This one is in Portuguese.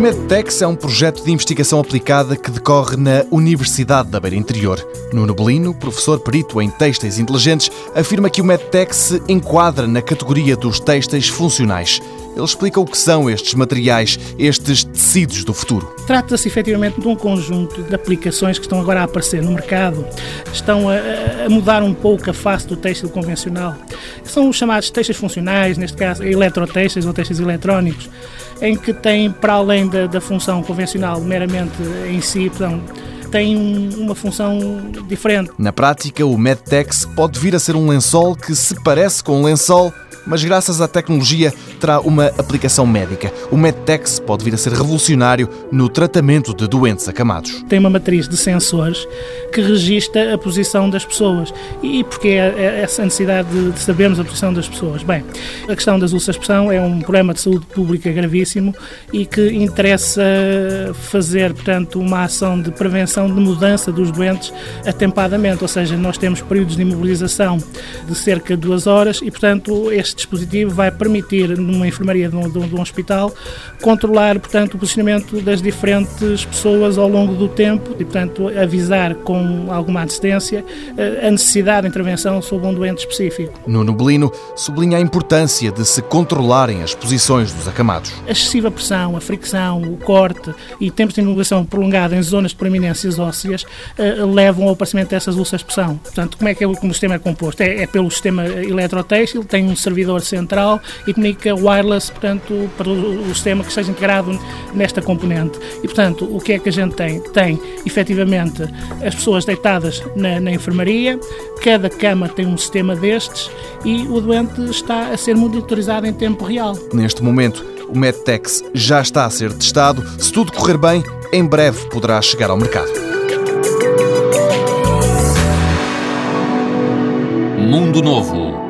MedTex é um projeto de investigação aplicada que decorre na Universidade da Beira Interior. Nuno Belino, professor perito em têxteis inteligentes, afirma que o MedTex se enquadra na categoria dos têxteis funcionais. Ele explica o que são estes materiais, estes tecidos do futuro. Trata-se efetivamente de um conjunto de aplicações que estão agora a aparecer no mercado, estão a, a mudar um pouco a face do têxtil convencional. São os chamados têxteis funcionais, neste caso eletrotêxteis ou têxteis eletrónicos, em que têm, para além da, da função convencional meramente em si, portanto, tem uma função diferente. Na prática, o Medtex pode vir a ser um lençol que se parece com um lençol mas graças à tecnologia terá uma aplicação médica. O MedTex pode vir a ser revolucionário no tratamento de doentes acamados. Tem uma matriz de sensores que registra a posição das pessoas. E porquê é, é essa necessidade de sabermos a posição das pessoas? Bem, a questão das úlceras de pressão é um problema de saúde pública gravíssimo e que interessa fazer, portanto, uma ação de prevenção de mudança dos doentes atempadamente, ou seja, nós temos períodos de imobilização de cerca de duas horas e, portanto, este dispositivo vai permitir, numa enfermaria de um, de um, hospital, controlar, portanto, o posicionamento das diferentes pessoas ao longo do tempo e, portanto, avisar com alguma antecedência eh, a necessidade de intervenção sobre um doente específico. Nuno Belino sublinha a importância de se controlarem as posições dos acamados. A excessiva pressão, a fricção, o corte e tempos de inovação prolongada em zonas de proeminências ósseas uh, levam ao aparecimento dessas úlceras de pressão. Portanto, como é que é, como o sistema é composto? É, é pelo sistema eletrotêxtil, tem um servidor central e comunica wireless, portanto, para o sistema que esteja integrado nesta componente. E, portanto, o que é que a gente tem? Tem, efetivamente, as pessoas deitadas na, na enfermaria, cada cama tem um sistema destes e o doente está a ser monitorizado em tempo real. Neste momento, o MedTex já está a ser testado. Se tudo correr bem, em breve poderá chegar ao mercado. Mundo Novo